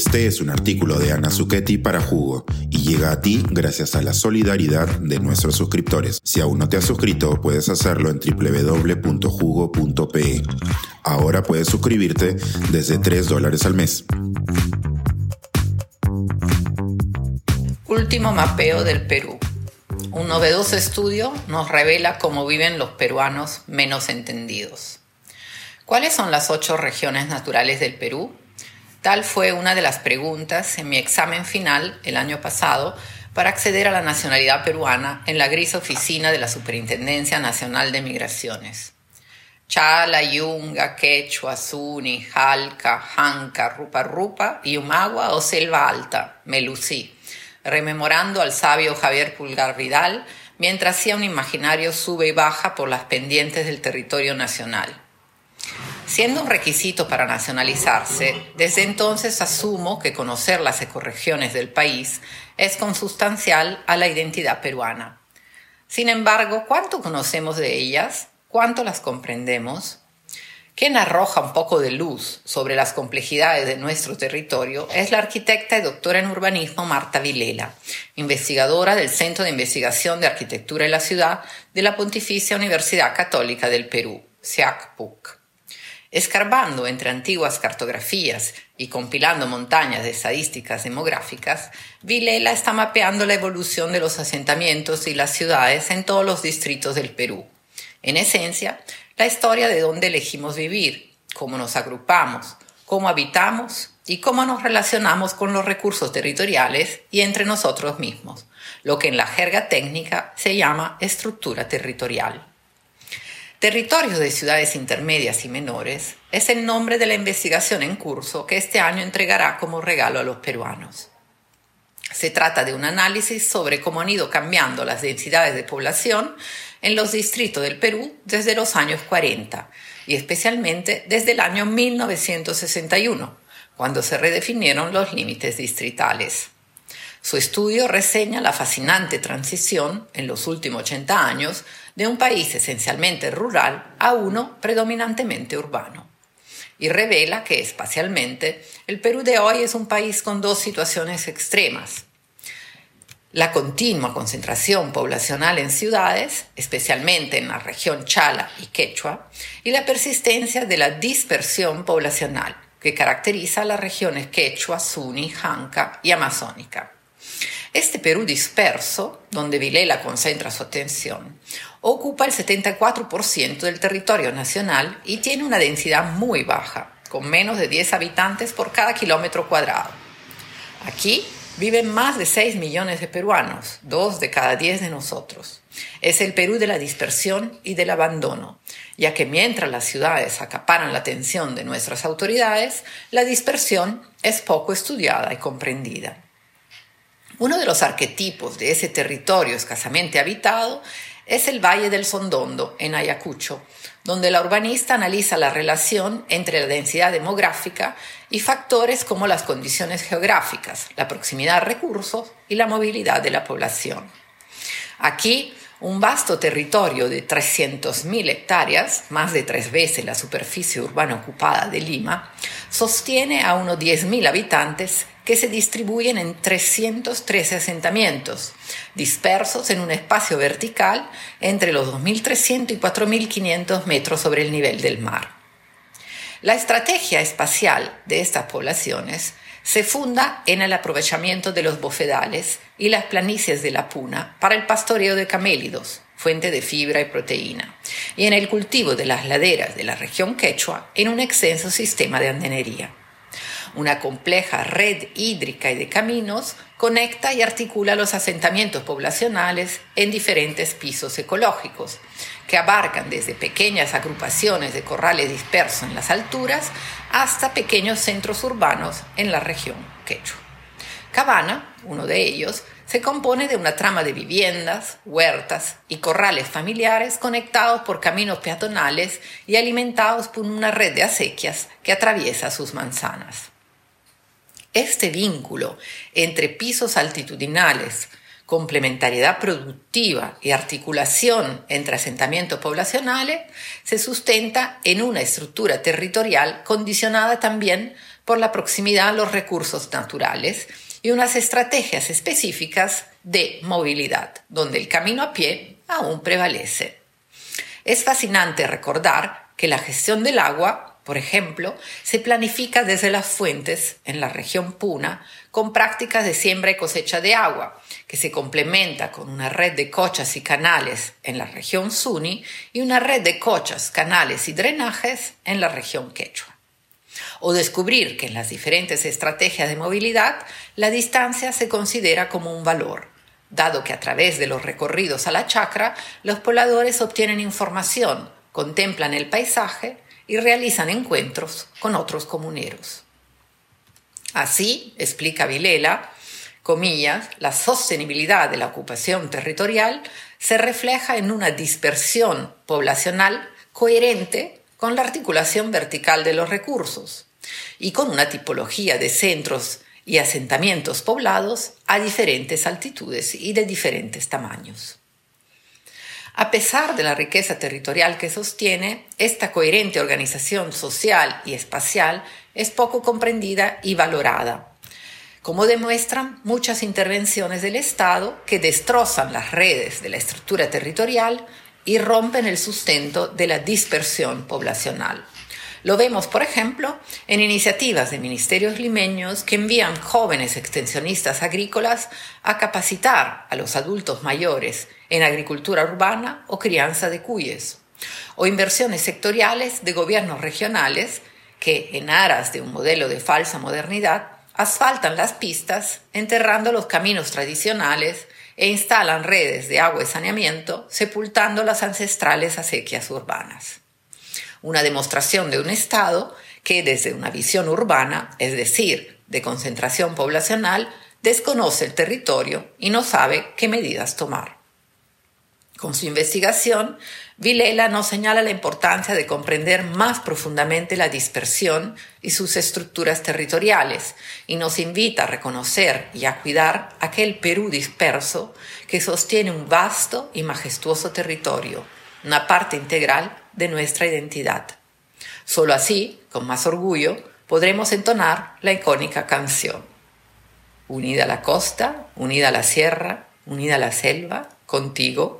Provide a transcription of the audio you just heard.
Este es un artículo de Ana Zucchetti para Jugo y llega a ti gracias a la solidaridad de nuestros suscriptores. Si aún no te has suscrito, puedes hacerlo en www.jugo.pe. Ahora puedes suscribirte desde 3 dólares al mes. Último mapeo del Perú. Un novedoso estudio nos revela cómo viven los peruanos menos entendidos. ¿Cuáles son las ocho regiones naturales del Perú? Tal fue una de las preguntas en mi examen final el año pasado para acceder a la nacionalidad peruana en la gris oficina de la Superintendencia Nacional de Migraciones. Chala, Yunga, Quechua, Zuni, Jalca, Janca, Rupa Rupa, Yumagua o Selva Alta, Melucí, rememorando al sabio Javier Pulgar Vidal mientras hacía un imaginario sube y baja por las pendientes del territorio nacional. Siendo un requisito para nacionalizarse, desde entonces asumo que conocer las ecorregiones del país es consustancial a la identidad peruana. Sin embargo, ¿cuánto conocemos de ellas? ¿Cuánto las comprendemos? Quien arroja un poco de luz sobre las complejidades de nuestro territorio es la arquitecta y doctora en urbanismo Marta Vilela, investigadora del Centro de Investigación de Arquitectura en la Ciudad de la Pontificia Universidad Católica del Perú, SIACPUC. Escarbando entre antiguas cartografías y compilando montañas de estadísticas demográficas, Vilela está mapeando la evolución de los asentamientos y las ciudades en todos los distritos del Perú. En esencia, la historia de dónde elegimos vivir, cómo nos agrupamos, cómo habitamos y cómo nos relacionamos con los recursos territoriales y entre nosotros mismos, lo que en la jerga técnica se llama estructura territorial. Territorios de ciudades intermedias y menores es el nombre de la investigación en curso que este año entregará como regalo a los peruanos. Se trata de un análisis sobre cómo han ido cambiando las densidades de población en los distritos del Perú desde los años 40 y especialmente desde el año 1961, cuando se redefinieron los límites distritales. Su estudio reseña la fascinante transición en los últimos 80 años de un país esencialmente rural a uno predominantemente urbano. Y revela que espacialmente el Perú de hoy es un país con dos situaciones extremas. La continua concentración poblacional en ciudades, especialmente en la región Chala y Quechua, y la persistencia de la dispersión poblacional que caracteriza las regiones Quechua, Suni, Janca y Amazónica. Este Perú disperso, donde Vilela concentra su atención, ocupa el 74% del territorio nacional y tiene una densidad muy baja, con menos de 10 habitantes por cada kilómetro cuadrado. Aquí viven más de 6 millones de peruanos, dos de cada 10 de nosotros. Es el Perú de la dispersión y del abandono, ya que mientras las ciudades acaparan la atención de nuestras autoridades, la dispersión es poco estudiada y comprendida. Uno de los arquetipos de ese territorio escasamente habitado es el Valle del Sondondo, en Ayacucho, donde la urbanista analiza la relación entre la densidad demográfica y factores como las condiciones geográficas, la proximidad a recursos y la movilidad de la población. Aquí, un vasto territorio de 300.000 hectáreas, más de tres veces la superficie urbana ocupada de Lima, sostiene a unos 10.000 habitantes que se distribuyen en 313 asentamientos, dispersos en un espacio vertical entre los 2.300 y 4.500 metros sobre el nivel del mar. La estrategia espacial de estas poblaciones se funda en el aprovechamiento de los bofedales y las planicies de la puna para el pastoreo de camélidos, fuente de fibra y proteína, y en el cultivo de las laderas de la región quechua en un extenso sistema de andenería. Una compleja red hídrica y de caminos conecta y articula los asentamientos poblacionales en diferentes pisos ecológicos, que abarcan desde pequeñas agrupaciones de corrales dispersos en las alturas hasta pequeños centros urbanos en la región quechua. Cabana, uno de ellos, se compone de una trama de viviendas, huertas y corrales familiares conectados por caminos peatonales y alimentados por una red de acequias que atraviesa sus manzanas. Este vínculo entre pisos altitudinales, complementariedad productiva y articulación entre asentamientos poblacionales se sustenta en una estructura territorial condicionada también por la proximidad a los recursos naturales y unas estrategias específicas de movilidad, donde el camino a pie aún prevalece. Es fascinante recordar que la gestión del agua, por ejemplo, se planifica desde las fuentes en la región Puna con prácticas de siembra y cosecha de agua, que se complementa con una red de cochas y canales en la región Suni y una red de cochas, canales y drenajes en la región Quechua. O descubrir que en las diferentes estrategias de movilidad la distancia se considera como un valor, dado que a través de los recorridos a la chacra los pobladores obtienen información, contemplan el paisaje y realizan encuentros con otros comuneros. Así, explica Vilela, comillas, la sostenibilidad de la ocupación territorial se refleja en una dispersión poblacional coherente con la articulación vertical de los recursos y con una tipología de centros y asentamientos poblados a diferentes altitudes y de diferentes tamaños. A pesar de la riqueza territorial que sostiene, esta coherente organización social y espacial es poco comprendida y valorada, como demuestran muchas intervenciones del Estado que destrozan las redes de la estructura territorial y rompen el sustento de la dispersión poblacional. Lo vemos, por ejemplo, en iniciativas de ministerios limeños que envían jóvenes extensionistas agrícolas a capacitar a los adultos mayores en agricultura urbana o crianza de cuyes, o inversiones sectoriales de gobiernos regionales que, en aras de un modelo de falsa modernidad, asfaltan las pistas, enterrando los caminos tradicionales e instalan redes de agua y saneamiento, sepultando las ancestrales acequias urbanas una demostración de un Estado que desde una visión urbana, es decir, de concentración poblacional, desconoce el territorio y no sabe qué medidas tomar. Con su investigación, Vilela nos señala la importancia de comprender más profundamente la dispersión y sus estructuras territoriales y nos invita a reconocer y a cuidar aquel Perú disperso que sostiene un vasto y majestuoso territorio, una parte integral de nuestra identidad. Solo así, con más orgullo, podremos entonar la icónica canción. Unida la costa, unida la sierra, unida la selva, contigo,